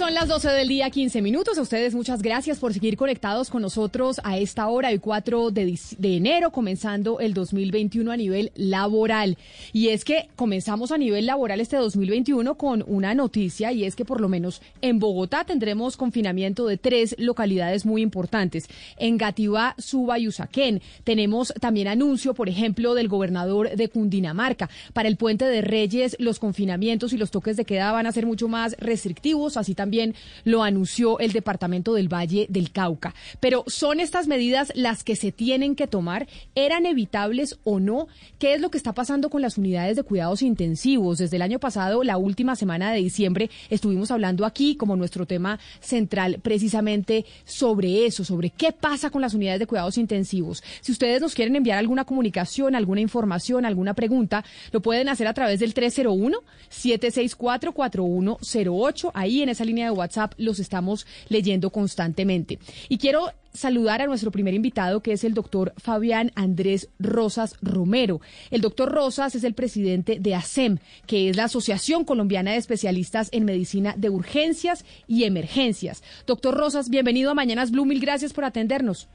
Son las 12 del día, 15 minutos. A ustedes muchas gracias por seguir conectados con nosotros a esta hora, el 4 de, de, enero, comenzando el 2021 a nivel laboral. Y es que comenzamos a nivel laboral este 2021 con una noticia y es que por lo menos en Bogotá tendremos confinamiento de tres localidades muy importantes. En Gativá, Suba y Usaquén. Tenemos también anuncio, por ejemplo, del gobernador de Cundinamarca. Para el Puente de Reyes, los confinamientos y los toques de queda van a ser mucho más restrictivos, así también también lo anunció el Departamento del Valle del Cauca. Pero ¿son estas medidas las que se tienen que tomar? ¿Eran evitables o no? ¿Qué es lo que está pasando con las unidades de cuidados intensivos? Desde el año pasado, la última semana de diciembre, estuvimos hablando aquí como nuestro tema central precisamente sobre eso, sobre qué pasa con las unidades de cuidados intensivos. Si ustedes nos quieren enviar alguna comunicación, alguna información, alguna pregunta, lo pueden hacer a través del 301 764 4108 ahí en esa línea de WhatsApp los estamos leyendo constantemente. Y quiero saludar a nuestro primer invitado, que es el doctor Fabián Andrés Rosas Romero. El doctor Rosas es el presidente de ASEM, que es la Asociación Colombiana de Especialistas en Medicina de Urgencias y Emergencias. Doctor Rosas, bienvenido a Mañanas Blue, mil gracias por atendernos.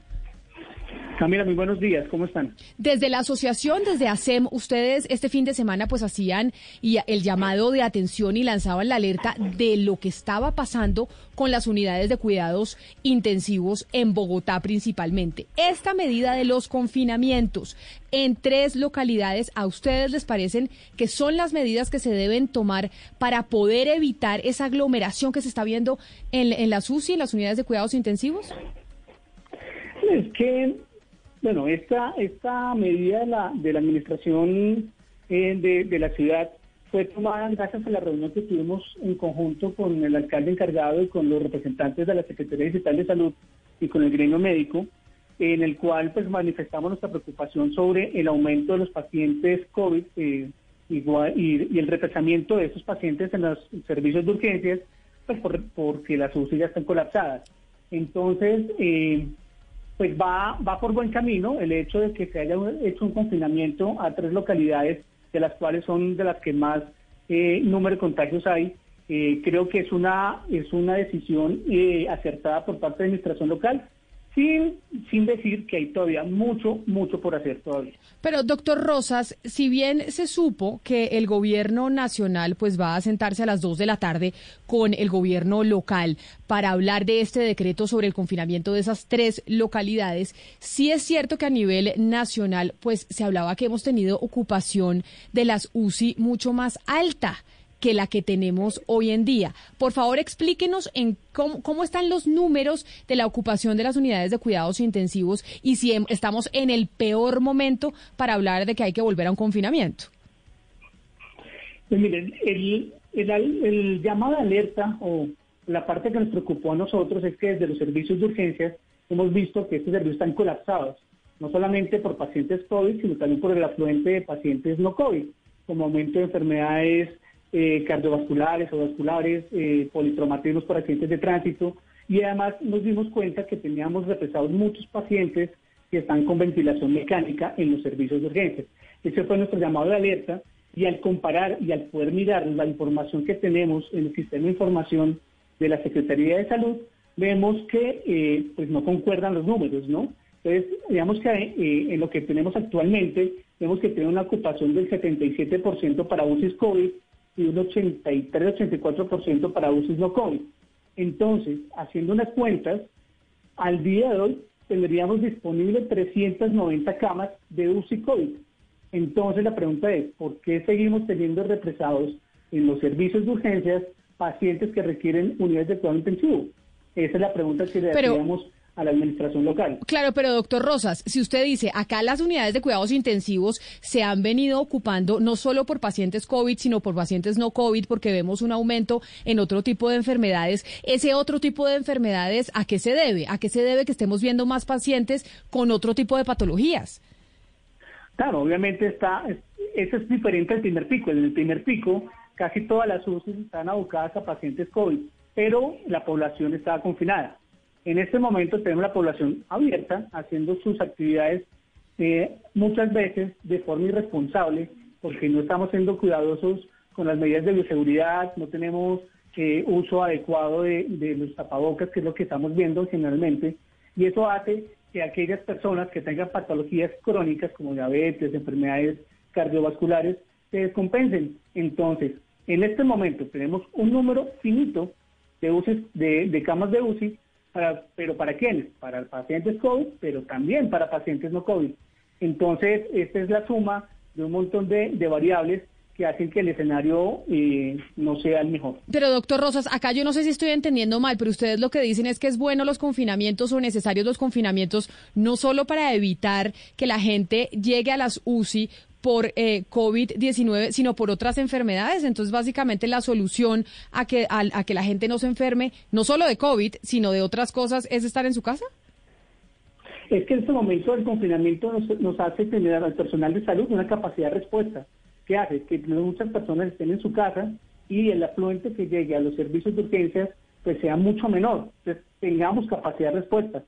Camila, muy buenos días, ¿cómo están? Desde la asociación, desde ASEM, ustedes este fin de semana pues hacían y el llamado de atención y lanzaban la alerta de lo que estaba pasando con las unidades de cuidados intensivos en Bogotá principalmente. Esta medida de los confinamientos en tres localidades, ¿a ustedes les parecen que son las medidas que se deben tomar para poder evitar esa aglomeración que se está viendo en, en las UCI, en las unidades de cuidados intensivos? Es que bueno, esta, esta medida de la, de la administración eh, de, la ciudad fue tomada gracias a la reunión que tuvimos en conjunto con el alcalde encargado y con los representantes de la Secretaría Digital de Salud y con el gremio médico, en el cual pues manifestamos nuestra preocupación sobre el aumento de los pacientes COVID eh, y, el represamiento de esos pacientes en los servicios de urgencias, pues porque las UCI ya están colapsadas. Entonces, eh, pues va, va por buen camino el hecho de que se haya hecho un confinamiento a tres localidades, de las cuales son de las que más eh, número de contagios hay. Eh, creo que es una, es una decisión eh, acertada por parte de la administración local sin, sin decir que hay todavía mucho, mucho por hacer todavía. Pero, doctor Rosas, si bien se supo que el gobierno nacional pues va a sentarse a las dos de la tarde con el gobierno local para hablar de este decreto sobre el confinamiento de esas tres localidades, sí es cierto que a nivel nacional pues se hablaba que hemos tenido ocupación de las UCI mucho más alta que la que tenemos hoy en día. Por favor, explíquenos en cómo, están los números de la ocupación de las unidades de cuidados intensivos y si em, estamos en el peor momento para hablar de que hay que volver a un confinamiento. Pues miren, el, el, llamado alerta o la parte que nos preocupó a nosotros es que desde los servicios de urgencias hemos visto que estos servicios están colapsados, no solamente por pacientes COVID, sino también por el afluente de pacientes no COVID, como aumento de enfermedades eh, cardiovasculares o vasculares, eh, politraumatismos por accidentes de tránsito y además nos dimos cuenta que teníamos represados muchos pacientes que están con ventilación mecánica en los servicios de urgencias. Ese fue nuestro llamado de alerta y al comparar y al poder mirar la información que tenemos en el sistema de información de la Secretaría de Salud, vemos que eh, pues no concuerdan los números, ¿no? Entonces, digamos que eh, en lo que tenemos actualmente, vemos que tiene una ocupación del 77% para UCI COVID y un 83-84% para UCI no COVID. Entonces, haciendo unas cuentas, al día de hoy tendríamos disponibles 390 camas de UCI COVID. Entonces la pregunta es, ¿por qué seguimos teniendo represados en los servicios de urgencias pacientes que requieren unidades de cuidado intensivo? Esa es la pregunta que le hacíamos a la administración local. Claro, pero doctor Rosas, si usted dice, acá las unidades de cuidados intensivos se han venido ocupando no solo por pacientes COVID, sino por pacientes no COVID, porque vemos un aumento en otro tipo de enfermedades, ese otro tipo de enfermedades, ¿a qué se debe? ¿A qué se debe que estemos viendo más pacientes con otro tipo de patologías? Claro, obviamente está, eso es diferente al primer pico. En el primer pico, casi todas las UCI están abocadas a pacientes COVID, pero la población estaba confinada. En este momento tenemos la población abierta, haciendo sus actividades eh, muchas veces de forma irresponsable, porque no estamos siendo cuidadosos con las medidas de bioseguridad, no tenemos eh, uso adecuado de, los tapabocas, que es lo que estamos viendo generalmente, y eso hace que aquellas personas que tengan patologías crónicas como diabetes, enfermedades cardiovasculares, se descompensen. Entonces, en este momento tenemos un número finito de, UCI, de camas de UCI pero ¿para quiénes? Para pacientes COVID, pero también para pacientes no COVID. Entonces, esta es la suma de un montón de, variables que hacen que el escenario eh, no sea el mejor. Pero doctor Rosas, acá yo no sé si estoy entendiendo mal, pero ustedes lo que dicen es que es bueno los confinamientos o necesarios los confinamientos, no solo para evitar que la gente llegue a las UCI por eh, COVID-19, sino por otras enfermedades. Entonces, básicamente la solución a que, a, que la gente no se enferme, no solo de COVID, sino de otras cosas, es estar en su casa. Es que en este momento el confinamiento nos, hace tener al personal de salud una capacidad de respuesta. ¿Qué hace? Que muchas personas estén en su casa y el afluente que llegue a los servicios de urgencias pues sea mucho menor. Entonces, tengamos capacidad de respuesta.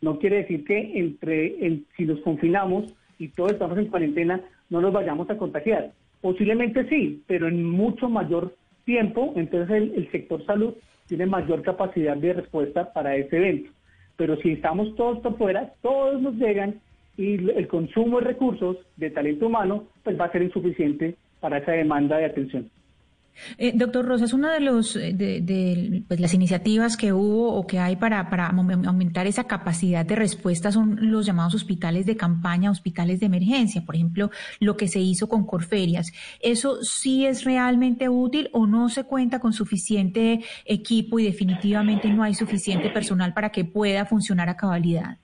No quiere decir que entre si nos confinamos y todos estamos en cuarentena, no nos vayamos a contagiar. Posiblemente sí, pero en mucho mayor tiempo, entonces el, sector salud tiene mayor capacidad de respuesta para ese evento. Pero si estamos todos por fuera, todos nos llegan y el consumo de recursos de talento humano pues va a ser insuficiente para esa demanda de atención. Eh, doctor Rosas, una de, los, eh, pues, las iniciativas que hubo o que hay para, aumentar esa capacidad de respuesta son los llamados hospitales de campaña, hospitales de emergencia, por ejemplo, lo que se hizo con Corferias. ¿Eso sí es realmente útil o no se cuenta con suficiente equipo y definitivamente no hay suficiente personal para que pueda funcionar a cabalidad?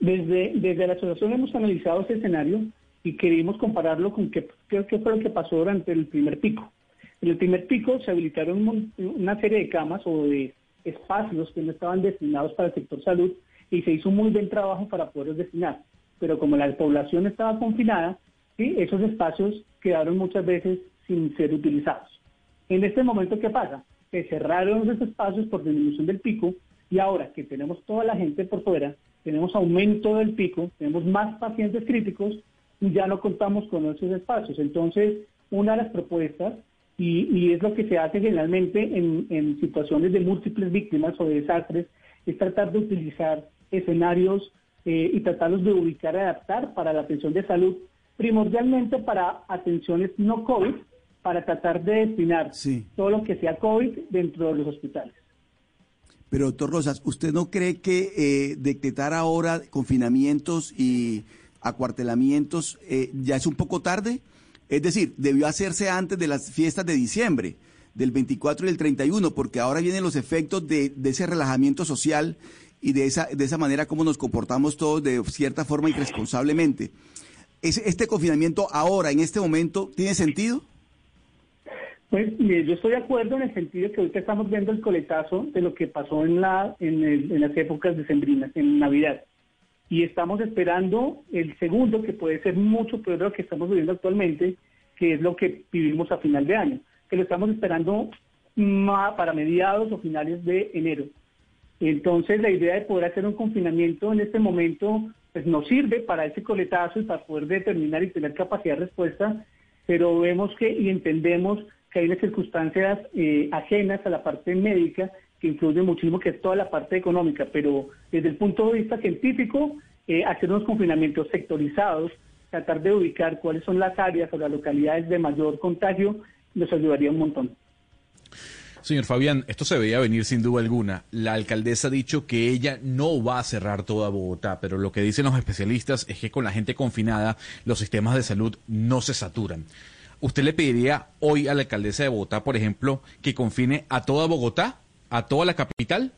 Desde la asociación hemos analizado ese escenario y queríamos compararlo con qué, qué, fue lo que pasó durante el primer pico. En el primer pico se habilitaron una serie de camas o de espacios que no estaban destinados para el sector salud y se hizo un muy buen trabajo para poderlos destinar. Pero como la población estaba confinada, ¿sí? esos espacios quedaron muchas veces sin ser utilizados. En este momento, ¿qué pasa? Se cerraron esos espacios por disminución del pico y ahora que tenemos toda la gente por fuera, tenemos aumento del pico, tenemos más pacientes críticos, ya no contamos con esos espacios. Entonces, una de las propuestas, y, es lo que se hace generalmente en, situaciones de múltiples víctimas o de desastres, es tratar de utilizar escenarios eh, y tratarlos de ubicar y adaptar para la atención de salud, primordialmente para atenciones no COVID, para tratar de destinar todo lo que sea COVID dentro de los hospitales. Pero, doctor Rosas, ¿usted no cree que eh, decretar ahora confinamientos y acuartelamientos, eh, ya es un poco tarde. Es decir, debió hacerse antes de las fiestas de diciembre, del 24 y el 31, porque ahora vienen los efectos de, ese relajamiento social y de esa, de esa manera como nos comportamos todos de cierta forma irresponsablemente. ¿Es, ¿Este confinamiento ahora, en este momento, tiene sentido? Pues yo estoy de acuerdo en el sentido que ahorita estamos viendo el coletazo de lo que pasó en, la, en las épocas decembrinas, en Navidad y estamos esperando el segundo, que puede ser mucho peor de lo que estamos viviendo actualmente, que es lo que vivimos a final de año, que lo estamos esperando para mediados o finales de enero. Entonces la idea de poder hacer un confinamiento en este momento pues nos sirve para ese coletazo y para poder determinar y tener capacidad de respuesta, pero vemos que y entendemos que hay unas circunstancias eh, ajenas a la parte médica que influye muchísimo, que es toda la parte económica, pero desde el punto de vista científico, eh, hacer unos confinamientos sectorizados, tratar de ubicar cuáles son las áreas o las localidades de mayor contagio, nos ayudaría un montón. Señor Fabián, esto se veía venir sin duda alguna. La alcaldesa ha dicho que ella no va a cerrar toda Bogotá, pero lo que dicen los especialistas es que con la gente confinada los sistemas de salud no se saturan. ¿Usted le pediría hoy a la alcaldesa de Bogotá, por ejemplo, que confine a toda Bogotá? A toda la capital?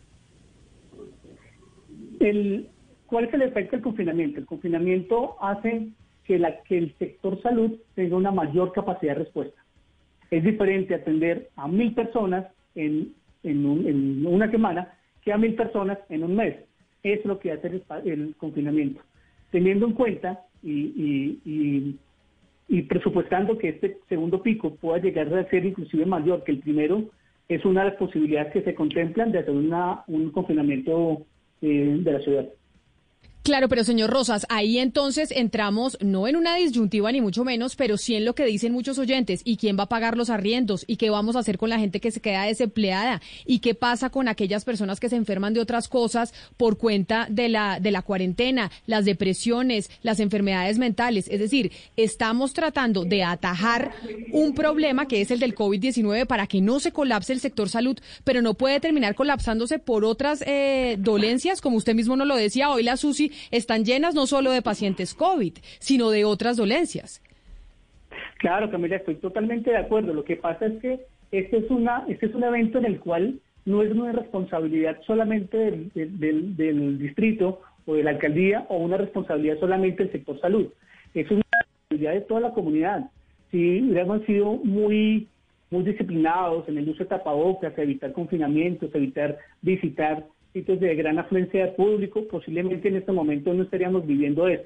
El, ¿Cuál es el efecto del confinamiento? El confinamiento hace que, la, que el sector salud tenga una mayor capacidad de respuesta. Es diferente atender a mil personas en, en, una semana que a mil personas en un mes. Es lo que hace el, confinamiento. Teniendo en cuenta y, y, y, presupuestando que este segundo pico pueda llegar a ser inclusive mayor que el primero, es una de las posibilidades que se contemplan de hacer una, un confinamiento eh, de la ciudad. Claro, pero señor Rosas, ahí entonces entramos no en una disyuntiva ni mucho menos, pero sí en lo que dicen muchos oyentes. ¿Y quién va a pagar los arriendos? ¿Y qué vamos a hacer con la gente que se queda desempleada? ¿Y qué pasa con aquellas personas que se enferman de otras cosas por cuenta de la, de la cuarentena, las depresiones, las enfermedades mentales? Es decir, estamos tratando de atajar un problema que es el del COVID-19 para que no se colapse el sector salud, pero no puede terminar colapsándose por otras eh, dolencias, como usted mismo nos lo decía hoy, la SUSI están llenas no solo de pacientes COVID, sino de otras dolencias. Claro, Camila, estoy totalmente de acuerdo. Lo que pasa es que este es, una, este es un evento en el cual no es una responsabilidad solamente del, del, distrito o de la alcaldía o una responsabilidad solamente del sector salud. Es una responsabilidad de toda la comunidad. Si hubiéramos sido muy, muy disciplinados en el uso de tapabocas, evitar confinamientos, evitar visitar sitios de gran afluencia de público, posiblemente en este momento no estaríamos viviendo eso.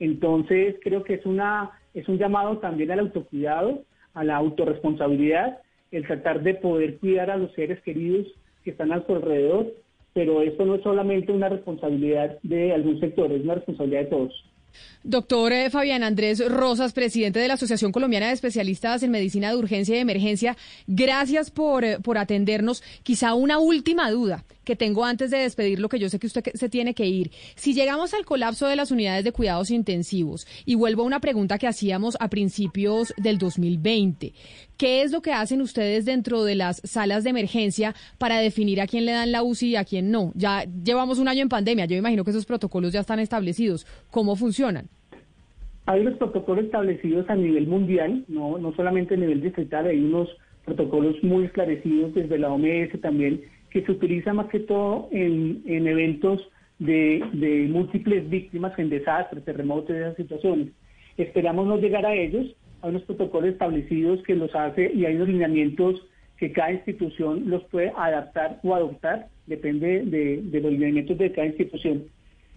Entonces, creo que es, una, es un llamado también al autocuidado, a la autorresponsabilidad, el tratar de poder cuidar a los seres queridos que están a su alrededor, pero esto no es solamente una responsabilidad de algún sector, es una responsabilidad de todos. Doctor eh, Fabián Andrés Rosas, presidente de la Asociación Colombiana de Especialistas en Medicina de Urgencia y Emergencia, gracias por, eh, por atendernos. Quizá una última duda que tengo antes de despedir lo que yo sé que usted se tiene que ir. Si llegamos al colapso de las unidades de cuidados intensivos, y vuelvo a una pregunta que hacíamos a principios del 2020, ¿qué es lo que hacen ustedes dentro de las salas de emergencia para definir a quién le dan la UCI y a quién no? Ya llevamos un año en pandemia, yo imagino que esos protocolos ya están establecidos. ¿Cómo funcionan? Hay unos protocolos establecidos a nivel mundial, no, no solamente a nivel distrital, hay unos protocolos muy esclarecidos desde la OMS también que se utiliza más que todo en, eventos de, múltiples víctimas en desastres, terremotos y esas situaciones. Esperamos no llegar a ellos, hay unos protocolos establecidos que los hace y hay unos lineamientos que cada institución los puede adaptar o adoptar, depende de, los lineamientos de cada institución.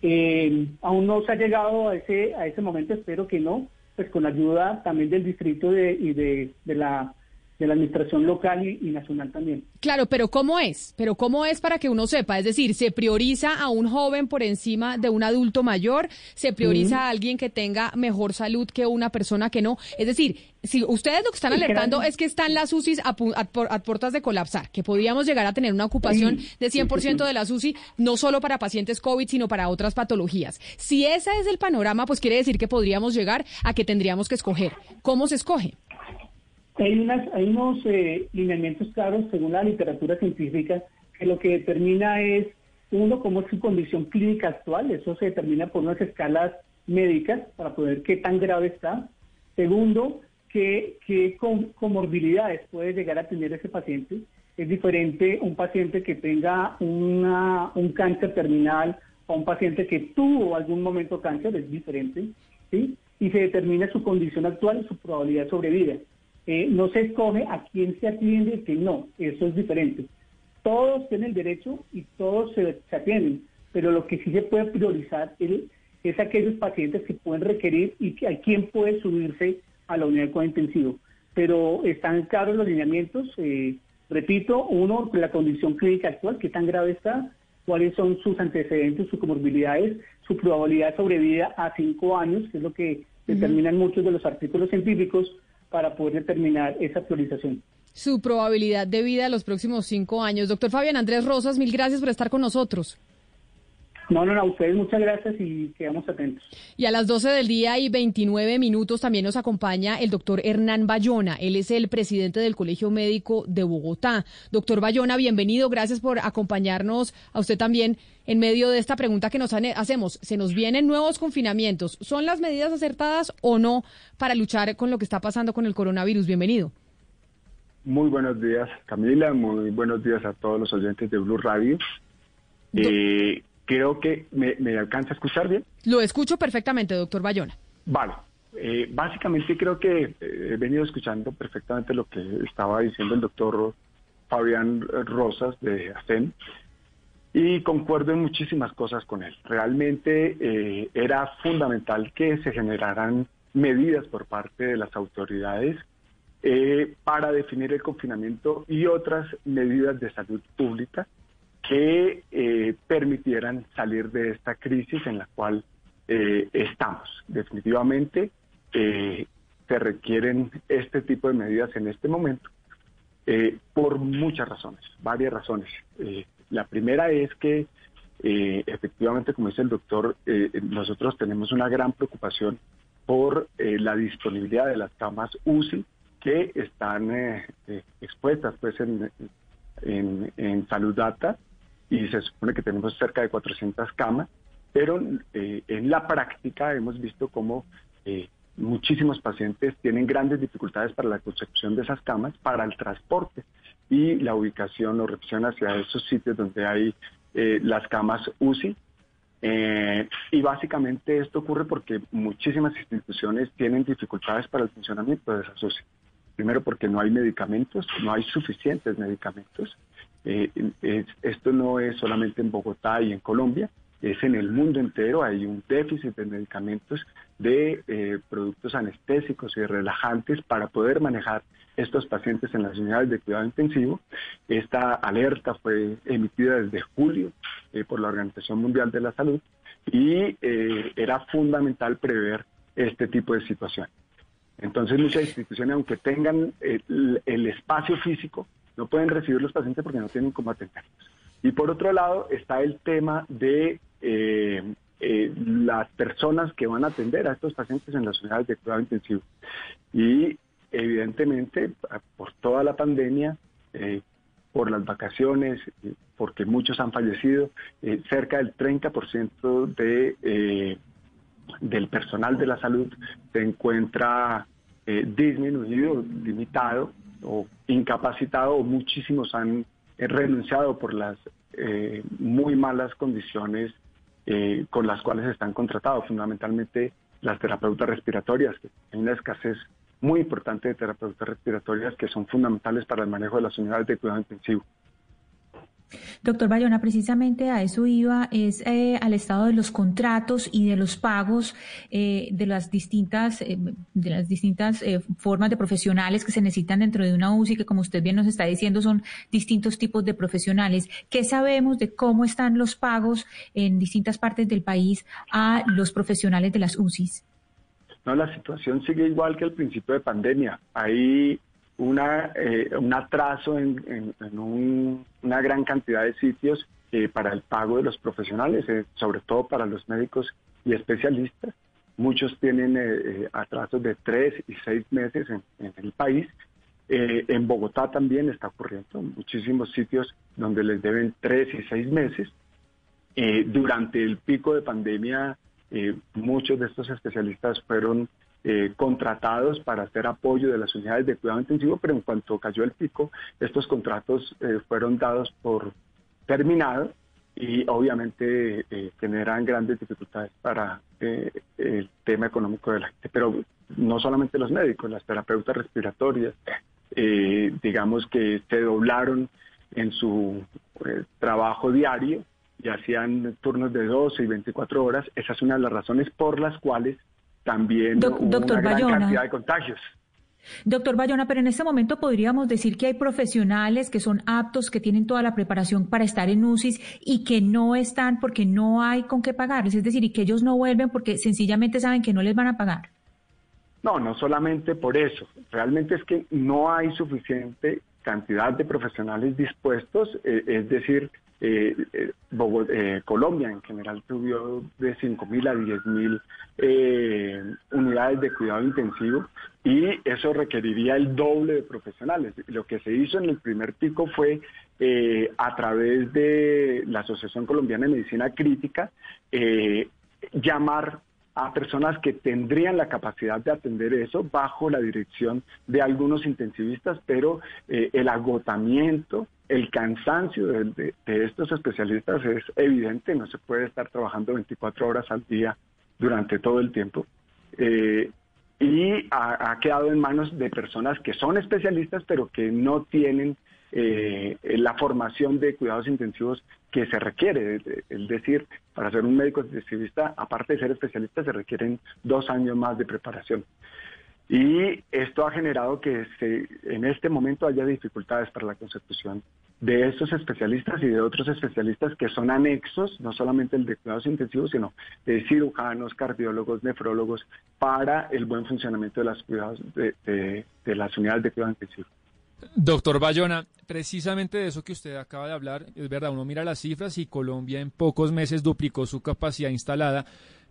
Eh, aún no se ha llegado a ese, a ese momento, espero que no, pues con ayuda también del distrito de, y de la de la administración local y, nacional también. Claro, pero ¿cómo es? Pero ¿cómo es para que uno sepa? Es decir, ¿se prioriza a un joven por encima de un adulto mayor? ¿Se prioriza a alguien que tenga mejor salud que una persona que no? Es decir, si ustedes lo que están alertando es que están las UCIs a, puertas de colapsar, que podríamos llegar a tener una ocupación de 100% de las UCI, no solo para pacientes COVID, sino para otras patologías. Si ese es el panorama, pues quiere decir que podríamos llegar a que tendríamos que escoger. ¿Cómo se escoge? Hay, unas, hay unos eh, lineamientos claros, según la literatura científica, que lo que determina es, uno, cómo es su condición clínica actual, eso se determina por unas escalas médicas para poder qué tan grave está. Segundo, qué, qué comorbilidades puede llegar a tener ese paciente. Es diferente un paciente que tenga una, un cáncer terminal o un paciente que tuvo algún momento cáncer, es diferente, ¿sí? Y se determina su condición actual y su probabilidad de sobrevida. Eh, no se escoge a quién se atiende y quién no, eso es diferente. Todos tienen derecho y todos se, atienden, pero lo que sí se puede priorizar es, aquellos pacientes que pueden requerir y que, a quién puede subirse a la unidad de cuidado intensivo. Pero están claros los lineamientos, eh, repito, uno, la condición clínica actual, qué tan grave está, cuáles son sus antecedentes, sus comorbilidades, su probabilidad de sobrevida a cinco años, que es lo que determinan muchos de los artículos científicos, para poder determinar esa priorización. Su probabilidad de vida los próximos cinco años. Doctor Fabián Andrés Rosas, mil gracias por estar con nosotros. No, no, no, a ustedes muchas gracias y quedamos atentos. Y a las 12 del día y 29 minutos también nos acompaña el doctor Hernán Bayona. Él es el presidente del Colegio Médico de Bogotá. Doctor Bayona, bienvenido. Gracias por acompañarnos a usted también en medio de esta pregunta que nos hacemos. Se nos vienen nuevos confinamientos. ¿Son las medidas acertadas o no para luchar con lo que está pasando con el coronavirus? Bienvenido. Muy buenos días, Camila. Muy buenos días a todos los oyentes de Blue Radio. Eh, creo que me, alcanza a escuchar bien. Lo escucho perfectamente, doctor Bayona. Vale. Eh, básicamente creo que eh, he venido escuchando perfectamente lo que estaba diciendo el doctor Fabián Rosas de ACEN y concuerdo en muchísimas cosas con él. Realmente eh, era fundamental que se generaran medidas por parte de las autoridades eh, para definir el confinamiento y otras medidas de salud pública que eh, permitieran salir de esta crisis en la cual estamos. Definitivamente se requieren este tipo de medidas en este momento por muchas razones, varias razones. La primera es que eh, efectivamente, como dice el doctor, eh, nosotros tenemos una gran preocupación por eh, la disponibilidad de las camas UCI que están expuestas pues en, en, Salud Data y se supone que tenemos cerca de 400 camas, pero en la práctica hemos visto cómo muchísimos pacientes tienen grandes dificultades para la construcción de esas camas, para el transporte y la ubicación o recepción hacia esos sitios donde hay eh, las camas UCI. Eh, y básicamente esto ocurre porque muchísimas instituciones tienen dificultades para el funcionamiento de esas UCI. Primero porque no hay medicamentos, no hay suficientes medicamentos. Eh, esto no es solamente en Bogotá y en Colombia, es en el mundo entero, hay un déficit de medicamentos, de eh, productos anestésicos y relajantes para poder manejar estos pacientes en las unidades de cuidado intensivo. Esta alerta fue emitida desde julio eh, por la Organización Mundial de la Salud y eh, era fundamental prever este tipo de situación. Entonces muchas instituciones, aunque tengan el, el espacio físico, no pueden recibir los pacientes porque no tienen cómo atenderlos. Y por otro lado está el tema de eh, eh, las personas que van a atender a estos pacientes en las unidades de cuidado intensivo. Y evidentemente, por toda la pandemia, eh, por las vacaciones, porque muchos han fallecido, cerca del 30% de, del personal de la salud se encuentra disminuido, limitado o incapacitado, o muchísimos han renunciado por las eh, muy malas condiciones eh, con las cuales están contratados, fundamentalmente las terapeutas respiratorias, que hay una escasez muy importante de terapeutas respiratorias que son fundamentales para el manejo de las unidades de cuidado intensivo. Doctor Bayona, precisamente a eso iba, es eh, al estado de los contratos y de los pagos eh, de las distintas, eh, de las distintas formas de profesionales que se necesitan dentro de una UCI, que como usted bien nos está diciendo son distintos tipos de profesionales. ¿Qué sabemos de cómo están los pagos en distintas partes del país a los profesionales de las UCIs? No, la situación sigue igual que al principio de pandemia. Hay una, eh, un atraso en, una gran cantidad de sitios eh, para el pago de los profesionales, eh, sobre todo para los médicos y especialistas. Muchos tienen atrasos de tres y seis meses en, el país. en Bogotá también está ocurriendo muchísimos sitios donde les deben tres y seis meses. durante el pico de pandemia, muchos de estos especialistas fueron eh, contratados para hacer apoyo de las unidades de cuidado intensivo, pero en cuanto cayó el pico, estos contratos eh, fueron dados por terminados y obviamente eh, generan grandes dificultades para el tema económico de la gente. Pero no solamente los médicos, las terapeutas respiratorias, digamos que se doblaron en su trabajo diario y hacían turnos de 12 y 24 horas. Esa es una de las razones por las cuales también doctor una gran cantidad de contagios. Doctor Bayona, pero en este momento podríamos decir que hay profesionales que son aptos, que tienen toda la preparación para estar en UCIs y que no están porque no hay con qué pagarles, es decir, y que ellos no vuelven porque sencillamente saben que no les van a pagar. No, no solamente por eso, realmente es que no hay suficiente cantidad de profesionales dispuestos, eh, es decir, eh, eh, eh, Colombia en general subió de 5.000 a 10.000 eh, unidades de cuidado intensivo y eso requeriría el doble de profesionales. Lo que se hizo en el primer pico fue a través de la Asociación Colombiana de Medicina Crítica llamar a personas que tendrían la capacidad de atender eso bajo la dirección de algunos intensivistas, pero el agotamiento el cansancio de, estos especialistas es evidente, no se puede estar trabajando 24 horas al día durante todo el tiempo. Eh, y ha, quedado en manos de personas que son especialistas, pero que no tienen eh, la formación de cuidados intensivos que se requiere. Es decir, para ser un médico intensivista, aparte de ser especialista, se requieren dos años más de preparación. Y esto ha generado que se, en este momento haya dificultades para la consecución de estos especialistas y de otros especialistas que son anexos, no solamente el de cuidados intensivos, sino de cirujanos, cardiólogos, nefrólogos, para el buen funcionamiento de las, cuidados, de, las unidades de cuidados intensivos. Doctor Bayona, precisamente de eso que usted acaba de hablar, es verdad, uno mira las cifras y Colombia en pocos meses duplicó su capacidad instalada,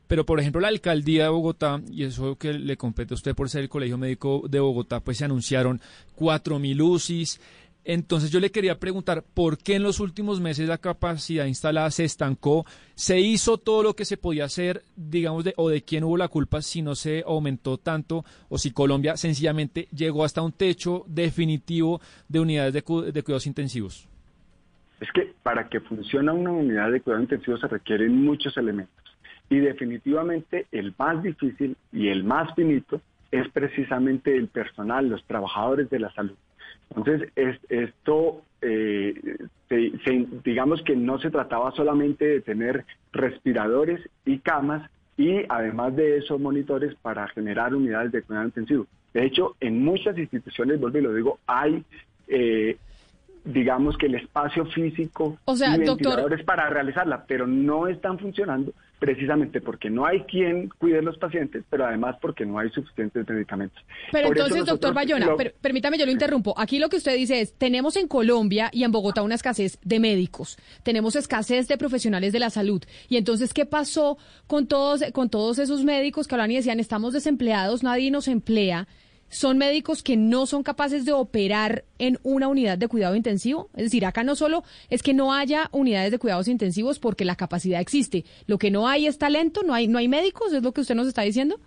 pero por ejemplo la alcaldía de Bogotá, y eso que le compete a usted por ser el Colegio Médico de Bogotá, pues se anunciaron 4.000 UCIs, entonces yo le quería preguntar, ¿por qué en los últimos meses la capacidad instalada se estancó? ¿Se hizo todo lo que se podía hacer, digamos, de, o de quién hubo la culpa si no se aumentó tanto o si Colombia sencillamente llegó hasta un techo definitivo de unidades de, cuidados intensivos? Es que para que funcione una unidad de cuidados intensivos se requieren muchos elementos y definitivamente el más difícil y el más finito es precisamente el personal, los trabajadores de la salud. Entonces, esto, eh, digamos que no se trataba solamente de tener respiradores y camas y además de eso monitores para generar unidades de cuidado intensivo. De hecho, en muchas instituciones, vuelvo y lo digo, hay eh, digamos que el espacio físico o sea, y ventiladores para realizarla, pero no están funcionando precisamente porque no hay quien cuide a los pacientes, pero además porque no hay suficientes medicamentos. Pero entonces, doctor Bayona, permítame, yo lo interrumpo. Aquí lo que usted dice es, tenemos en Colombia y en Bogotá una escasez de médicos, tenemos escasez de profesionales de la salud. Y entonces, ¿qué pasó con todos, con todos esos médicos que hablan y decían, estamos desempleados, nadie nos emplea? Son médicos que no son capaces de operar en una unidad de cuidado intensivo. Es decir, acá no solo es que no haya unidades de cuidados intensivos porque la capacidad existe, lo que no hay es talento, no hay, no hay médicos, es lo que usted nos está diciendo.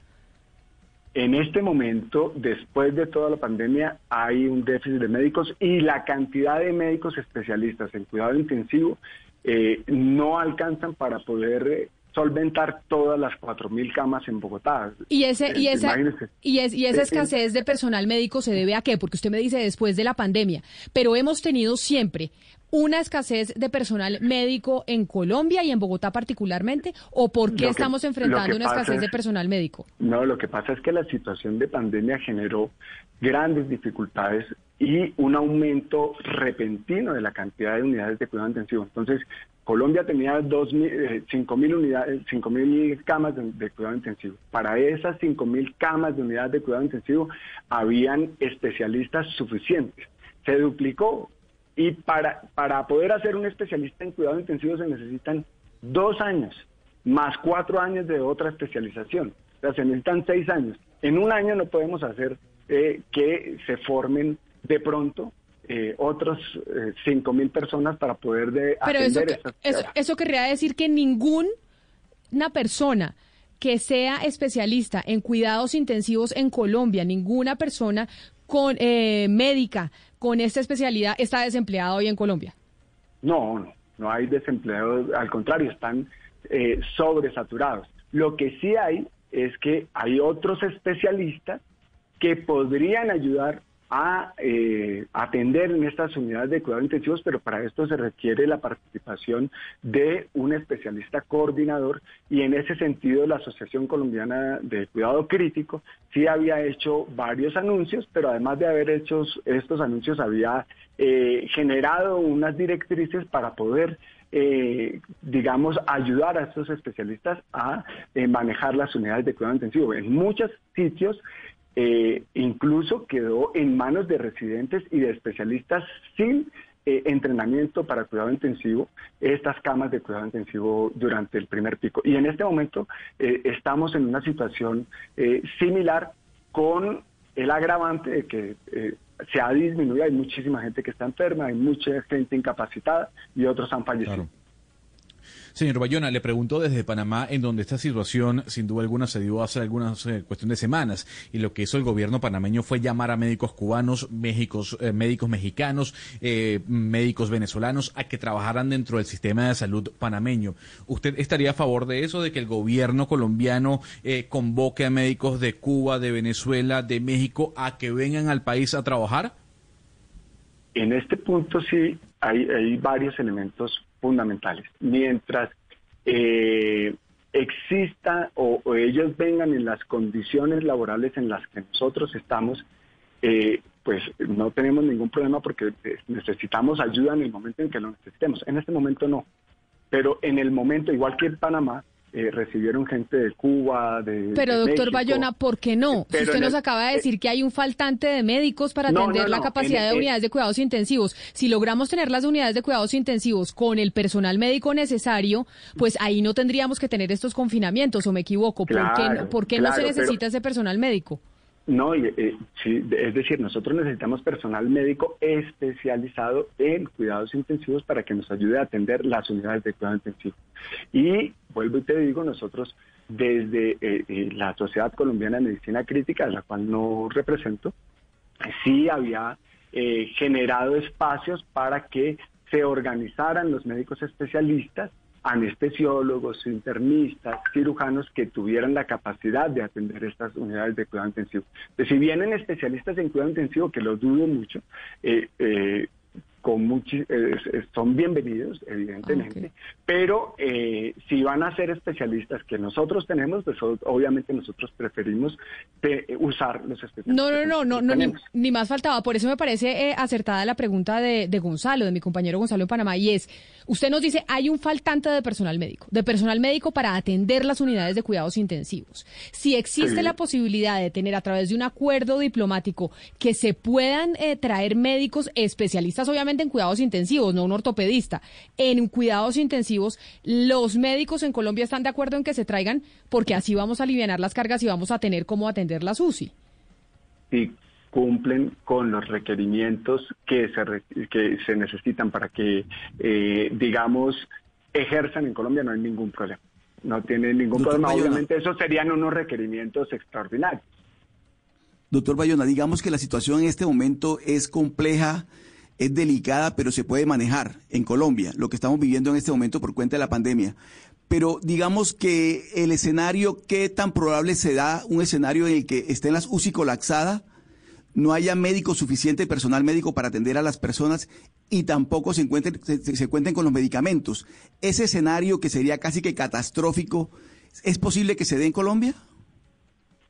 En este momento, después de toda la pandemia, hay un déficit de médicos y la cantidad de médicos especialistas en cuidado intensivo eh, no alcanzan para poder solventar todas las 4.000 camas en Bogotá. ¿Y, ese, y, esa, y, es, y esa escasez de personal médico se debe a qué? Porque usted me dice después de la pandemia, pero hemos tenido siempre una escasez de personal médico en Colombia y en Bogotá particularmente, o por qué estamos enfrentando una escasez de personal médico? No, lo que pasa es que la situación de pandemia generó grandes dificultades y un aumento repentino de la cantidad de unidades de cuidado intensivo. Entonces, Colombia tenía 5.000 eh, unidades, 5.000 camas de, cuidado intensivo. Para esas 5.000 camas de unidades de cuidado intensivo habían especialistas suficientes. Se duplicó y para, para poder hacer un especialista en cuidado intensivo se necesitan dos años, más cuatro años de otra especialización. O sea, se necesitan seis años. En un año no podemos hacer eh, que se formen de pronto eh, otros eh, cinco mil personas para poder de Pero eso, eso, eso querría decir que ninguna persona que sea especialista en cuidados intensivos en Colombia, ninguna persona con eh, médica con esta especialidad está desempleada hoy en Colombia. No, no, no hay desempleados, al contrario, están eh, sobresaturados. Lo que sí hay es que hay otros especialistas que podrían ayudar a eh, atender en estas unidades de cuidados intensivos, pero para esto se requiere la participación de un especialista coordinador y en ese sentido la Asociación Colombiana de Cuidado Crítico sí había hecho varios anuncios, pero además de haber hecho estos anuncios había eh, generado unas directrices para poder eh, digamos, ayudar a estos especialistas a manejar las unidades de cuidado intensivo. En muchos sitios eh, incluso quedó en manos de residentes y de especialistas sin eh, entrenamiento para cuidado intensivo, estas camas de cuidado intensivo durante el primer pico. Y en este momento eh, estamos en una situación similar con el agravante de que se ha disminuido, hay muchísima gente que está enferma, hay mucha gente incapacitada y otros han fallecido. Señor Bayona, le pregunto desde Panamá, en donde esta situación sin duda alguna se dio hace algunas eh, cuestión de semanas, y lo que hizo el gobierno panameño fue llamar a médicos cubanos, médicos, eh, mexicanos, eh, médicos venezolanos a que trabajaran dentro del sistema de salud panameño. ¿Usted estaría a favor de eso, de que el gobierno colombiano convoque a médicos de Cuba, de Venezuela, de México a que vengan al país a trabajar? En este punto sí hay, varios elementos fundamentales. Mientras eh, exista o, ellos vengan en las condiciones laborales en las que nosotros estamos, eh, pues no tenemos ningún problema porque eh, necesitamos ayuda en el momento en que lo necesitemos. En este momento no. Pero en el momento, igual que en Panamá, eh, recibieron gente de Cuba, de. Pero, doctor Bayona, ¿por qué no? si usted nos acaba de decir que hay un faltante de médicos para atender la capacidad de unidades de cuidados intensivos, si logramos tener las unidades de cuidados intensivos con el personal médico necesario, pues ahí no tendríamos que tener estos confinamientos, ¿o me equivoco? ¿Por qué, no se necesita ese personal médico? No, eh, sí, es decir, nosotros necesitamos personal médico especializado en cuidados intensivos para que nos ayude a atender las unidades de cuidado intensivo. Y vuelvo y te digo, nosotros desde eh, eh, la Sociedad Colombiana de Medicina Crítica, la cual no represento, sí había generado espacios para que se organizaran los médicos especialistas anestesiólogos, internistas, cirujanos que tuvieran la capacidad de atender estas unidades de cuidado intensivo. si vienen especialistas en cuidado intensivo, que lo dudo mucho, eh, eh, con son bienvenidos, evidentemente, pero eh, si van a ser especialistas que nosotros tenemos, pues obviamente nosotros preferimos usar los especialistas. No, no, no, no, no ni, más faltaba. Por eso me parece eh, acertada la pregunta de, de, Gonzalo, de mi compañero Gonzalo en Panamá, y es, usted nos dice, hay un faltante de personal médico, de personal médico para atender las unidades de cuidados intensivos. Si existe la posibilidad de tener a través de un acuerdo diplomático que se puedan eh, traer médicos especialistas, obviamente, en cuidados intensivos, no un ortopedista. En cuidados intensivos, los médicos en Colombia están de acuerdo en que se traigan porque así vamos a aliviar las cargas y vamos a tener cómo atender las UCI. Sí, cumplen con los requerimientos que se, que se necesitan para que, eh, digamos, ejerzan en Colombia, no hay ningún problema. No tiene ningún problema. Obviamente, esos serían unos requerimientos extraordinarios. Doctor Bayona, digamos que la situación en este momento es compleja es delicada, pero se puede manejar en Colombia, lo que estamos viviendo en este momento por cuenta de la pandemia. Pero digamos que el escenario, ¿qué tan probable se da un escenario en el que estén las UCI colapsadas, no haya médico suficiente, personal médico para atender a las personas y tampoco se, encuentren, se, cuenten con los medicamentos? ¿Ese escenario que sería casi que catastrófico, es posible que se dé en Colombia?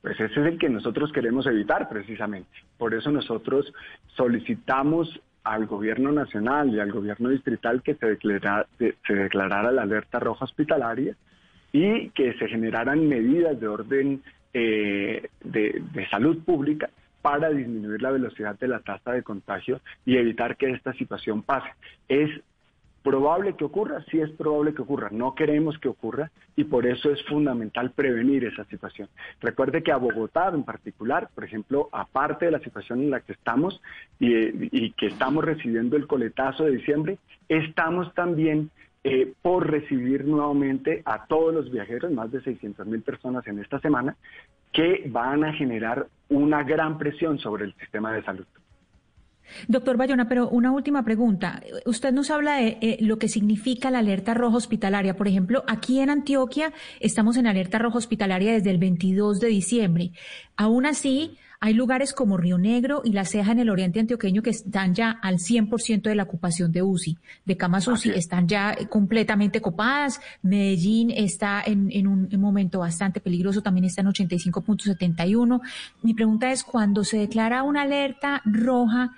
Pues ese es el que nosotros queremos evitar precisamente. Por eso nosotros solicitamos al gobierno nacional y al gobierno distrital que se, declara, se declarara la alerta roja hospitalaria y que se generaran medidas de orden eh, de, de salud pública para disminuir la velocidad de la tasa de contagio y evitar que esta situación pase. Es ¿Probable que ocurra? Sí es probable que ocurra. No queremos que ocurra y por eso es fundamental prevenir esa situación. Recuerde que a Bogotá en particular, por ejemplo, aparte de la situación en la que estamos y, que estamos recibiendo el coletazo de diciembre, estamos también eh, por recibir nuevamente a todos los viajeros, más de 600 mil personas en esta semana, que van a generar una gran presión sobre el sistema de salud. Doctor Bayona, pero una última pregunta. Usted nos habla de eh, lo que significa la alerta roja hospitalaria. Por ejemplo, aquí en Antioquia estamos en alerta roja hospitalaria desde el 22 de diciembre. Aún así, hay lugares como Río Negro y La Ceja en el oriente antioqueño que están ya al 100% de la ocupación de UCI, de camas UCI, están ya completamente copadas. Medellín está en, en un momento bastante peligroso, también está en 85.71. Mi pregunta es, cuando se declara una alerta roja,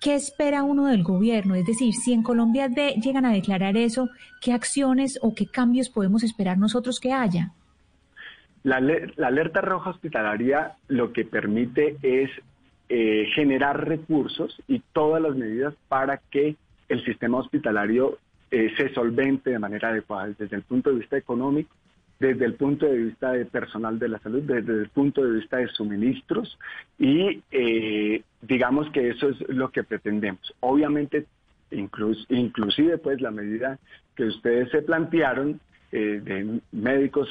¿Qué espera uno del gobierno? Es decir, si en Colombia llegan a declarar eso, ¿qué acciones o qué cambios podemos esperar nosotros que haya? La, alerta roja hospitalaria lo que permite es eh, generar recursos y todas las medidas para que el sistema hospitalario eh, se solvente de manera adecuada desde el punto de vista económico, desde el punto de vista de personal de la salud, desde el punto de vista de suministros y eh, digamos que eso es lo que pretendemos. Obviamente, inclusive pues la medida que ustedes se plantearon eh, de médicos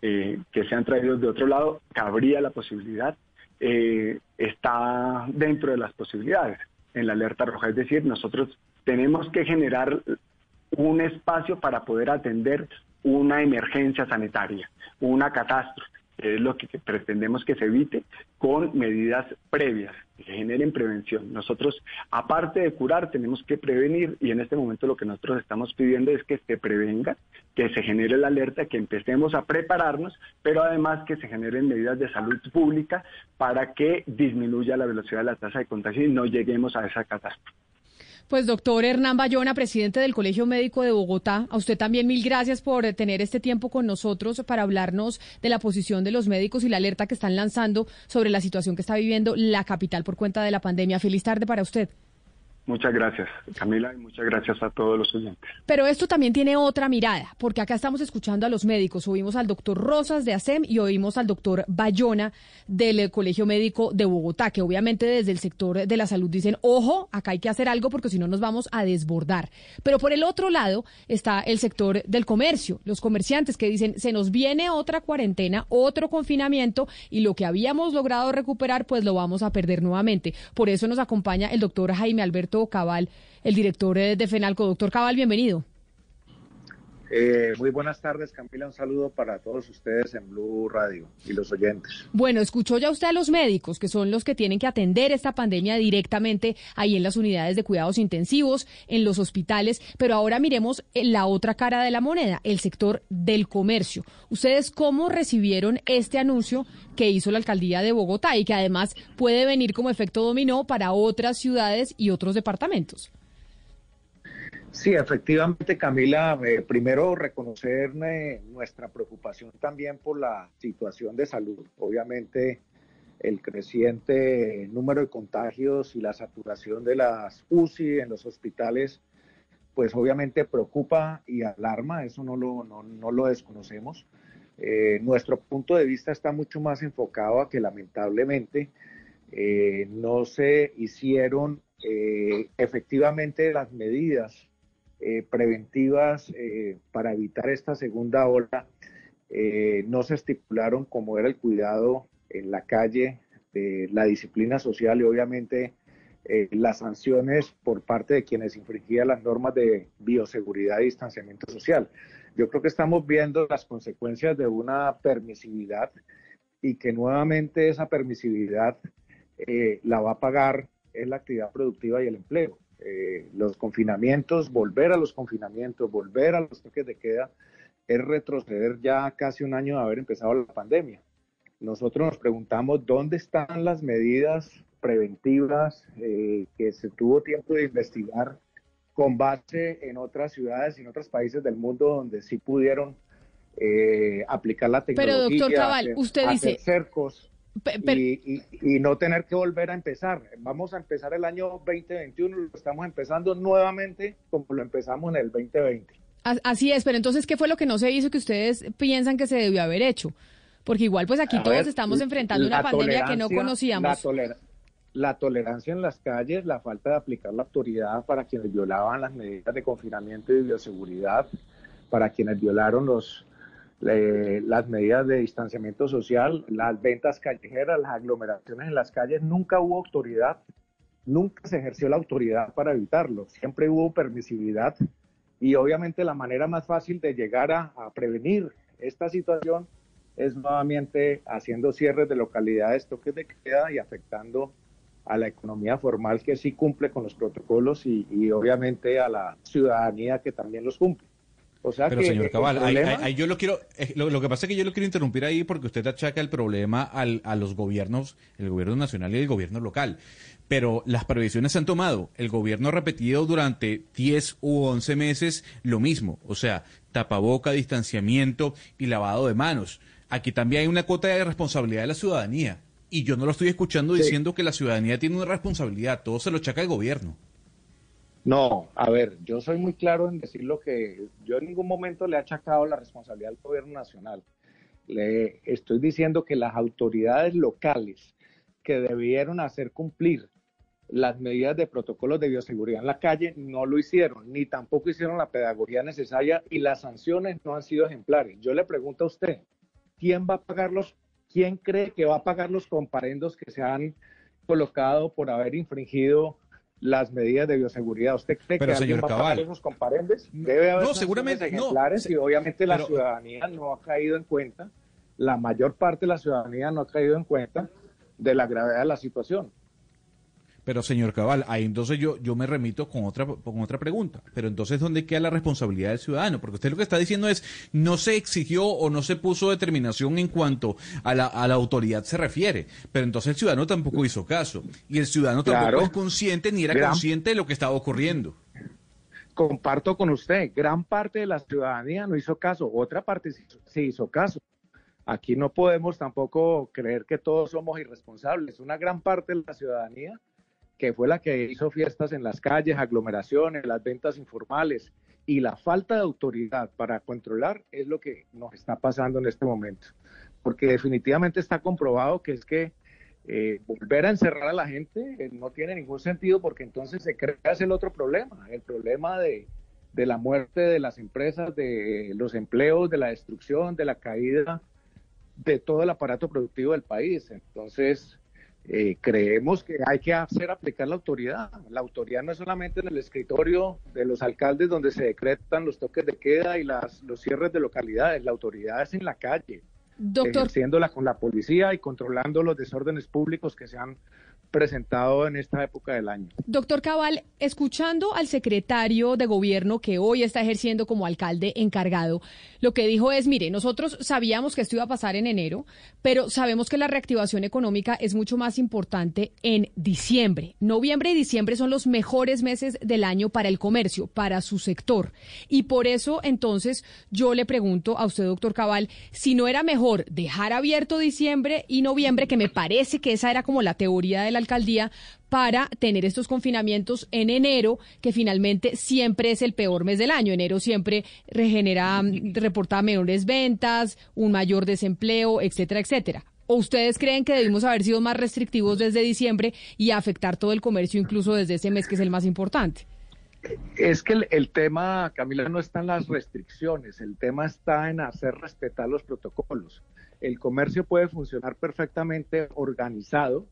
eh, que sean traídos de otro lado, cabría la posibilidad, eh, está dentro de las posibilidades en la alerta roja. Es decir, nosotros tenemos que generar un espacio para poder atender una emergencia sanitaria, una catástrofe es lo que pretendemos que se evite con medidas previas, que generen prevención. Nosotros, aparte de curar, tenemos que prevenir y en este momento lo que nosotros estamos pidiendo es que se prevenga, que se genere la alerta, que empecemos a prepararnos, pero además que se generen medidas de salud pública para que disminuya la velocidad de la tasa de contagio y no lleguemos a esa catástrofe. Pues doctor Hernán Bayona, presidente del Colegio Médico de Bogotá, a usted también mil gracias por tener este tiempo con nosotros para hablarnos de la posición de los médicos y la alerta que están lanzando sobre la situación que está viviendo la capital por cuenta de la pandemia. Feliz tarde para usted. Muchas gracias, Camila, y muchas gracias a todos los oyentes. Pero esto también tiene otra mirada, porque acá estamos escuchando a los médicos. Oímos al doctor Rosas de ASEM y oímos al doctor Bayona del Colegio Médico de Bogotá, que obviamente desde el sector de la salud dicen, ojo, acá hay que hacer algo porque si no nos vamos a desbordar. Pero por el otro lado está el sector del comercio, los comerciantes que dicen, se nos viene otra cuarentena, otro confinamiento y lo que habíamos logrado recuperar, pues lo vamos a perder nuevamente. Por eso nos acompaña el doctor Jaime Alberto Cabal, el director eh, de FENALCO. Doctor Cabal, bienvenido. Eh, muy buenas tardes, Camila. Un saludo para todos ustedes en Blue Radio y los oyentes. Bueno, escuchó ya usted a los médicos, que son los que tienen que atender esta pandemia directamente ahí en las unidades de cuidados intensivos, en los hospitales, pero ahora miremos eh, la otra cara de la moneda, el sector del comercio. ¿Ustedes cómo recibieron este anuncio que hizo la alcaldía de Bogotá y que además puede venir como efecto dominó para otras ciudades y otros departamentos? Sí, efectivamente, Camila, eh, primero reconocer nuestra preocupación también por la situación de salud. Obviamente, el creciente número de contagios y la saturación de las UCI en los hospitales, pues obviamente preocupa y alarma, eso no lo, no, lo desconocemos. Eh, nuestro punto de vista está mucho más enfocado a que lamentablemente eh, no se hicieron efectivamente las medidas eh, preventivas eh, para evitar esta segunda ola eh, no se estipularon como era el cuidado en la calle, la disciplina social y obviamente las sanciones por parte de quienes infringían las normas de bioseguridad y distanciamiento social. Yo creo que estamos viendo las consecuencias de una permisividad y que nuevamente esa permisividad la va a pagar en la actividad productiva y el empleo. Eh, los confinamientos, volver a los confinamientos, volver a los toques de queda, es retroceder ya casi un año de haber empezado la pandemia. Nosotros nos preguntamos dónde están las medidas preventivas eh, que se tuvo tiempo de investigar con base en otras ciudades y en otros países del mundo donde sí pudieron eh, aplicar la tecnología. Pero doctor Cabal, usted dice cercos y, no tener que volver a empezar. Vamos a empezar el año 2021, lo estamos empezando nuevamente como lo empezamos en el 2020. Así es, pero entonces, ¿qué fue lo que no se hizo que ustedes piensan que se debió haber hecho? Porque igual, pues aquí todos estamos enfrentando una pandemia que no conocíamos. la tolerancia en las calles, la falta de aplicar la autoridad para quienes violaban las medidas de confinamiento y bioseguridad, para quienes violaron los las medidas de distanciamiento social, las ventas callejeras, las aglomeraciones en las calles, nunca hubo autoridad, nunca se ejerció la autoridad para evitarlo, siempre hubo permisividad y obviamente la manera más fácil de llegar a, prevenir esta situación es nuevamente haciendo cierres de localidades, toques de queda y afectando a la economía formal que sí cumple con los protocolos y obviamente a la ciudadanía que también los cumple. Pero señor Cabal, yo lo quiero, lo, que pasa es que yo lo quiero interrumpir ahí porque usted achaca el problema al, a los gobiernos, el gobierno nacional y el gobierno local. Pero las previsiones se han tomado. El gobierno ha repetido durante 10 u 11 meses lo mismo. O sea, tapaboca, distanciamiento y lavado de manos. Aquí también hay una cuota de responsabilidad de la ciudadanía. Y yo no lo estoy escuchando diciendo que la ciudadanía tiene una responsabilidad. Todo se lo achaca el gobierno. No, a ver, yo soy muy claro en decir lo que yo en ningún momento le he achacado la responsabilidad al gobierno nacional. Le estoy diciendo que las autoridades locales que debieron hacer cumplir las medidas de protocolos de bioseguridad en la calle, no lo hicieron, ni tampoco hicieron la pedagogía necesaria y las sanciones no han sido ejemplares. Yo le pregunto a usted, ¿quién va a pagar los, quién cree que va a pagar los comparendos que se han colocado por haber infringido las medidas de bioseguridad. ¿Usted cree que señor va a pagar esos comparendes? Debe haber no, seguramente ejemplares y obviamente la ciudadanía no ha caído en cuenta, la mayor parte de la ciudadanía no ha caído en cuenta de la gravedad de la situación. Pero señor Cabal, ahí entonces yo, yo me remito con otra, con otra pregunta. Pero entonces, ¿dónde queda la responsabilidad del ciudadano? Porque usted lo que está diciendo es, no se exigió o no se puso determinación en cuanto a la, a la autoridad se refiere. Pero entonces el ciudadano tampoco hizo caso. Y el ciudadano tampoco es consciente ni era consciente de lo que estaba ocurriendo. Comparto con usted, gran parte de la ciudadanía no hizo caso, otra parte sí hizo caso. Aquí no podemos tampoco creer que todos somos irresponsables. Una gran parte de la ciudadanía que fue la que hizo fiestas en las calles, aglomeraciones, las ventas informales y la falta de autoridad para controlar es lo que nos está pasando en este momento. Porque definitivamente está comprobado que es que eh, volver a encerrar a la gente eh, no tiene ningún sentido porque entonces se crea el otro problema, el problema de, de la muerte de las empresas, de los empleos, de la destrucción, de la caída de todo el aparato productivo del país. Entonces, eh, creemos que hay que hacer aplicar la autoridad. La autoridad no es solamente en el escritorio de los alcaldes donde se decretan los toques de queda y las, los cierres de localidades. La autoridad es en la calle, Doctor. ejerciéndola con la policía y controlando los desórdenes públicos que se han presentado en esta época del año. Doctor Cabal, escuchando al secretario de gobierno que hoy está ejerciendo como alcalde encargado, lo que dijo es, mire, nosotros sabíamos que esto iba a pasar en enero, pero sabemos que la reactivación económica es mucho más importante en diciembre. Noviembre y diciembre son los mejores meses del año para el comercio, para su sector. Y por eso, entonces, yo le pregunto a usted, doctor Cabal, si no era mejor dejar abierto diciembre y noviembre, que me parece que esa era como la teoría de la alcaldía para tener estos confinamientos en enero, que finalmente siempre es el peor mes del año. Enero siempre regenera, reporta menores ventas, un mayor desempleo, etcétera, etcétera. ¿O ustedes creen que debimos haber sido más restrictivos desde diciembre y afectar todo el comercio incluso desde ese mes que es el más importante? Es que el, el, tema, Camila, no está en las restricciones, el tema está en hacer respetar los protocolos. El comercio puede funcionar perfectamente organizado,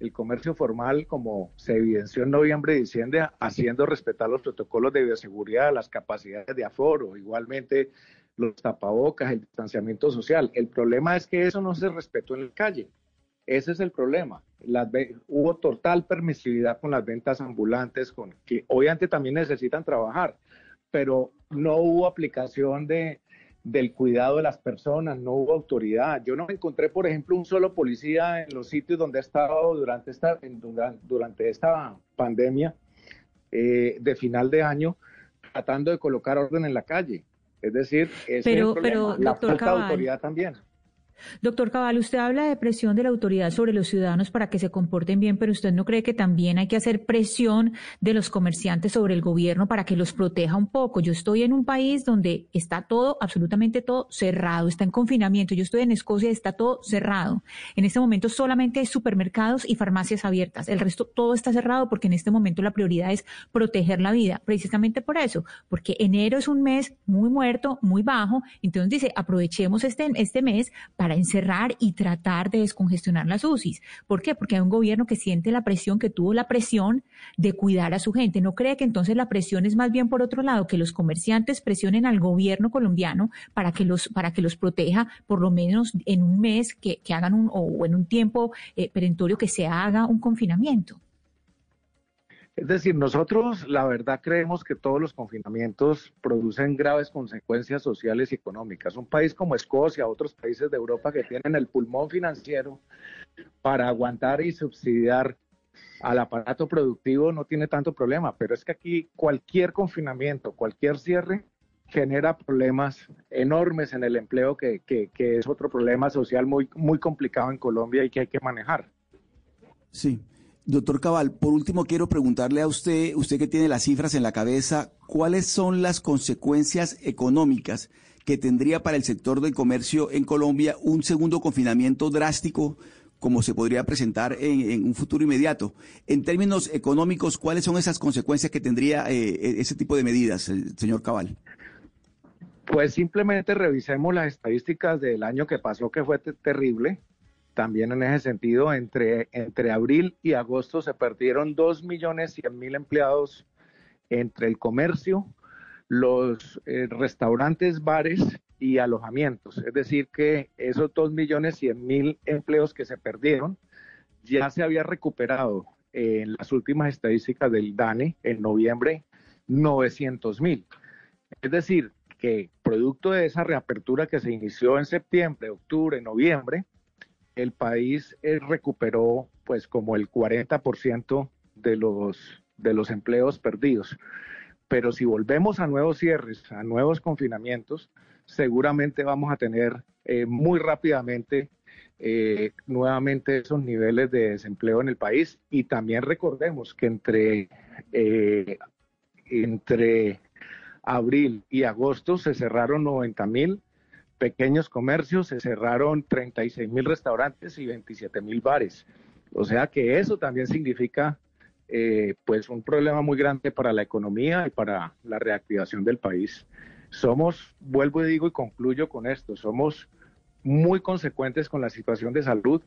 el comercio formal, como se evidenció en noviembre y diciembre, haciendo respetar los protocolos de bioseguridad, las capacidades de aforo, igualmente los tapabocas, el distanciamiento social. El problema es que eso no se respetó en la calle. Ese es el problema. hubo total permisividad con las ventas ambulantes, con que obviamente también necesitan trabajar, pero no hubo aplicación de, del cuidado de las personas, no hubo autoridad. Yo no encontré, por ejemplo, un solo policía en los sitios donde he estado durante esta, durante esta pandemia eh, de final de año, tratando de colocar orden en la calle. Es decir, pero, pero, la falta de autoridad también. Doctor Cabal, usted habla de presión de la autoridad sobre los ciudadanos para que se comporten bien, pero usted no cree que también hay que hacer presión de los comerciantes sobre el gobierno para que los proteja un poco. Yo estoy en un país donde está todo, absolutamente todo cerrado, está en confinamiento. Yo estoy en Escocia, está todo cerrado. En este momento solamente hay supermercados y farmacias abiertas. El resto todo está cerrado porque en este momento la prioridad es proteger la vida, precisamente por eso, porque enero es un mes muy muerto, muy bajo. Entonces dice, aprovechemos este, este mes para para encerrar y tratar de descongestionar las UCIs. ¿Por qué? Porque hay un gobierno que siente la presión, que tuvo la presión de cuidar a su gente. ¿No cree que entonces la presión es más bien por otro lado, que los comerciantes presionen al gobierno colombiano para que los, para que los proteja por lo menos en un mes, que, hagan un, o en un tiempo eh, perentorio que se haga un confinamiento? Es decir, nosotros la verdad creemos que todos los confinamientos producen graves consecuencias sociales y económicas. Un país como Escocia, otros países de Europa que tienen el pulmón financiero para aguantar y subsidiar al aparato productivo no tiene tanto problema, pero es que aquí cualquier confinamiento, cualquier cierre genera problemas enormes en el empleo, que, que, que es otro problema social muy, muy complicado en Colombia y que hay que manejar. Sí. Doctor Cabal, por último quiero preguntarle a usted, usted que tiene las cifras en la cabeza, ¿cuáles son las consecuencias económicas que tendría para el sector del comercio en Colombia un segundo confinamiento drástico como se podría presentar en, un futuro inmediato. En términos económicos, ¿cuáles son esas consecuencias que tendría eh, e-, ese tipo de medidas, señor Cabal? Pues simplemente revisemos las estadísticas del año que pasó, que fue terrible. También en ese sentido, entre, entre abril y agosto se perdieron 2 millones 100 mil empleados entre el comercio, los eh, restaurantes, bares y alojamientos. Es decir, que esos 2 millones 100 mil empleos que se perdieron ya se había recuperado en las últimas estadísticas del DANE en noviembre 900 mil. Es decir, que producto de esa reapertura que se inició en septiembre, octubre, noviembre, el país eh, recuperó pues como el 40% de los, de los empleos perdidos. Pero si volvemos a nuevos cierres, a nuevos confinamientos, seguramente vamos a tener eh, muy rápidamente eh, nuevamente esos niveles de desempleo en el país. Y también recordemos que entre, entre abril y agosto se cerraron 90 mil pequeños comercios, se cerraron 36 mil restaurantes y 27 mil bares. O sea que eso también significa eh, pues un problema muy grande para la economía y para la reactivación del país. Somos, vuelvo y digo y concluyo con esto, somos muy consecuentes con la situación de salud,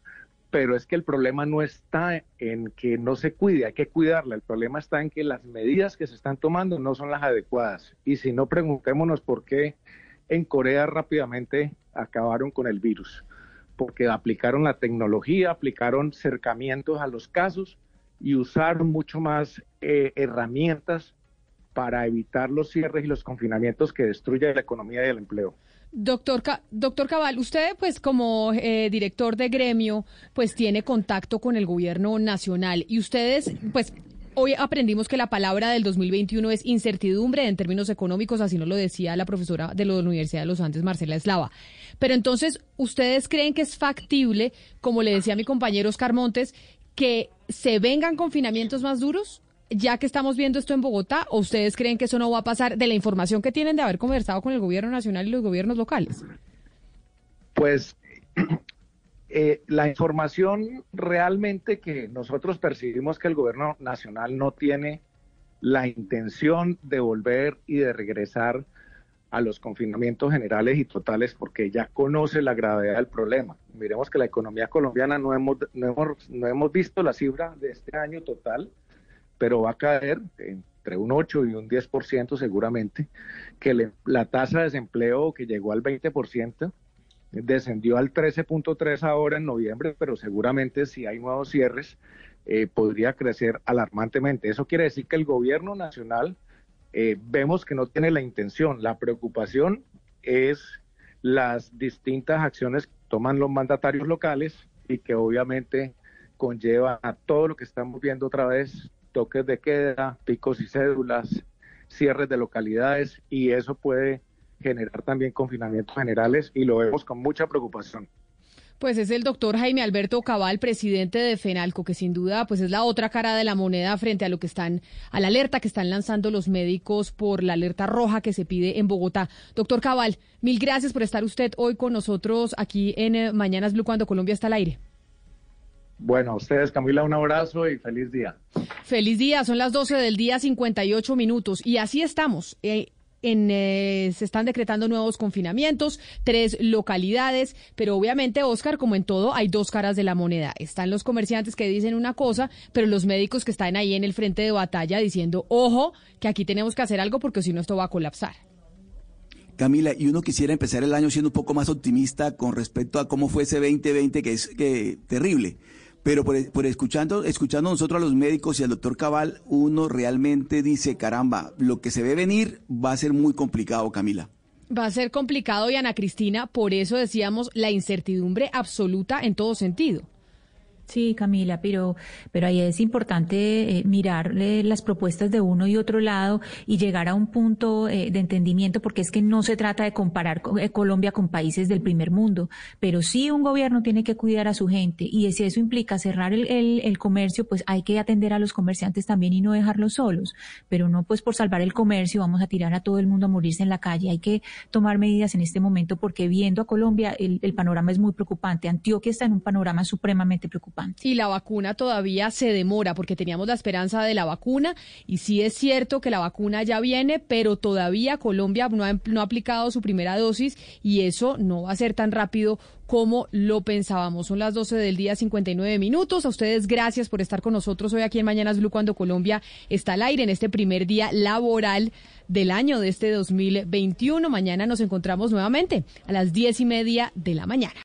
pero es que el problema no está en que no se cuide, hay que cuidarla, el problema está en que las medidas que se están tomando no son las adecuadas. Y si no, preguntémonos por qué en Corea rápidamente acabaron con el virus, porque aplicaron la tecnología, aplicaron cercamientos a los casos y usaron mucho más eh, herramientas para evitar los cierres y los confinamientos que destruyen la economía y el empleo. Doctor, doctor Cabal, usted pues como eh, director de gremio pues tiene contacto con el gobierno nacional y ustedes pues hoy aprendimos que la palabra del 2021 es incertidumbre en términos económicos, así nos lo decía la profesora de la Universidad de los Andes, Marcela Eslava. Pero entonces, ¿ustedes creen que es factible, como le decía mi compañero Oscar Montes, que se vengan confinamientos más duros? ya que estamos viendo esto en Bogotá, ¿o ustedes creen que eso no va a pasar de la información que tienen de haber conversado con el gobierno nacional y los gobiernos locales? Pues eh, la información realmente que nosotros percibimos que el gobierno nacional no tiene la intención de volver y de regresar a los confinamientos generales y totales porque ya conoce la gravedad del problema. Miremos que la economía colombiana no hemos, no hemos, no hemos visto la cifra de este año total, pero va a caer entre un 8 y un 10% seguramente, que la tasa de desempleo que llegó al 20% descendió al 13.3 ahora en noviembre, pero seguramente si hay nuevos cierres eh, podría crecer alarmantemente. Eso quiere decir que el gobierno nacional eh, vemos que no tiene la intención. La preocupación es las distintas acciones que toman los mandatarios locales y que obviamente conlleva a todo lo que estamos viendo otra vez toques de queda, picos y cédulas, cierres de localidades y eso puede generar también confinamientos generales y lo vemos con mucha preocupación. Pues es el doctor Jaime Alberto Cabal, presidente de FENALCO, que sin duda pues es la otra cara de la moneda frente a lo que están, a la alerta que están lanzando los médicos por la alerta roja que se pide en Bogotá. Doctor Cabal, mil gracias por estar usted hoy con nosotros aquí en eh, Mañanas Blue cuando Colombia está al aire. Bueno, a ustedes, Camila, un abrazo y feliz día. Feliz día, son las 12 del día, 58 minutos. Y así estamos. Eh, en, eh, se están decretando nuevos confinamientos, tres localidades, pero obviamente, Oscar, como en todo, hay dos caras de la moneda. Están los comerciantes que dicen una cosa, pero los médicos que están ahí en el frente de batalla diciendo, ojo, que aquí tenemos que hacer algo porque si no esto va a colapsar. Camila, y uno quisiera empezar el año siendo un poco más optimista con respecto a cómo fue ese 2020, que es que, terrible. Pero por, por, escuchando, escuchando nosotros a los médicos y al doctor Cabal, uno realmente dice, caramba, lo que se ve venir va a ser muy complicado, Camila. Va a ser complicado y Ana Cristina, por eso decíamos la incertidumbre absoluta en todo sentido. Sí, Camila, pero, pero ahí es importante eh, mirar eh, las propuestas de uno y otro lado y llegar a un punto eh, de entendimiento, porque es que no se trata de comparar Colombia con países del primer mundo, pero sí un gobierno tiene que cuidar a su gente y si eso implica cerrar el, el, comercio, pues hay que atender a los comerciantes también y no dejarlos solos, pero no pues por salvar el comercio vamos a tirar a todo el mundo a morirse en la calle. Hay que tomar medidas en este momento porque viendo a Colombia el, el panorama es muy preocupante. Antioquia está en un panorama supremamente preocupante. Y la vacuna todavía se demora porque teníamos la esperanza de la vacuna y sí es cierto que la vacuna ya viene, pero todavía Colombia no ha, no ha aplicado su primera dosis y eso no va a ser tan rápido como lo pensábamos. Son las 12 del día, 59 minutos. A ustedes gracias por estar con nosotros hoy aquí en Mañanas Blue cuando Colombia está al aire en este primer día laboral del año de este 2021. Mañana nos encontramos nuevamente a las diez y media de la mañana.